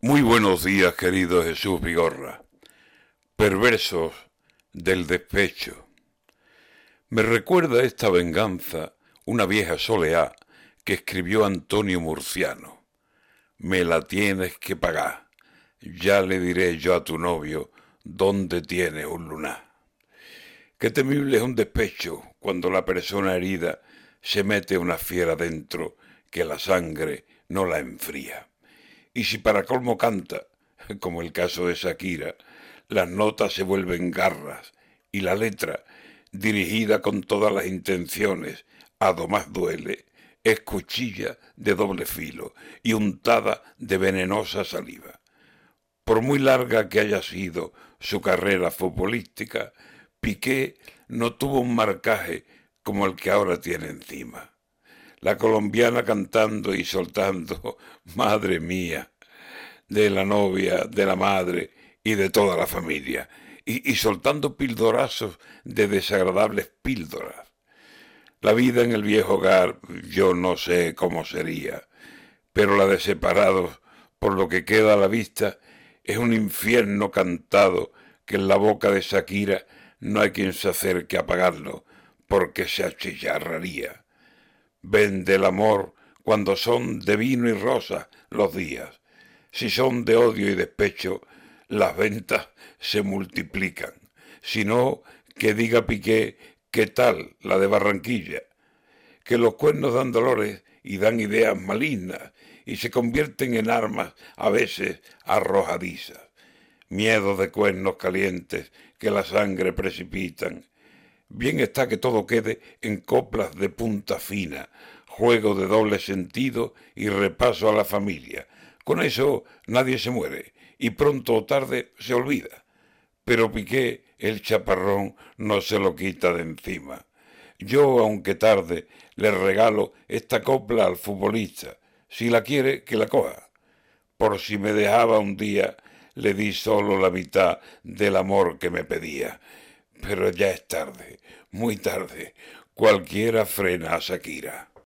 Muy buenos días, querido Jesús Vigorra. Perversos del despecho. Me recuerda esta venganza una vieja soleá que escribió Antonio Murciano. Me la tienes que pagar. Ya le diré yo a tu novio dónde tienes un lunar. Qué temible es un despecho cuando la persona herida se mete una fiera dentro que la sangre no la enfría. Y si para colmo canta, como el caso de Shakira, las notas se vuelven garras y la letra, dirigida con todas las intenciones, a más duele, es cuchilla de doble filo y untada de venenosa saliva. Por muy larga que haya sido su carrera futbolística, Piqué no tuvo un marcaje como el que ahora tiene encima. La colombiana cantando y soltando, madre mía, de la novia, de la madre y de toda la familia, y, soltando pildorazos de desagradables píldoras. La vida en el viejo hogar yo no sé cómo sería, pero la de separados, por lo que queda a la vista, es un infierno cantado que en la boca de Shakira no hay quien se acerque a apagarlo, porque se achillarraría. Vende el amor cuando son de vino y rosa los días. Si son de odio y despecho, las ventas se multiplican. Si no, que diga Piqué qué tal la de Barranquilla. Que los cuernos dan dolores y dan ideas malignas y se convierten en armas a veces arrojadizas. Miedo de cuernos calientes que la sangre precipitan Bien está que todo quede en coplas de punta fina, juego de doble sentido y repaso a la familia. Con eso nadie se muere y pronto o tarde se olvida. Pero Piqué, el chaparrón, no se lo quita de encima. Yo, aunque tarde, le regalo esta copla al futbolista. Si la quiere, que la coja. Por si me dejaba un día, le di solo la mitad del amor que me pedía pero ya es tarde, muy tarde. Cualquiera frena a Shakira.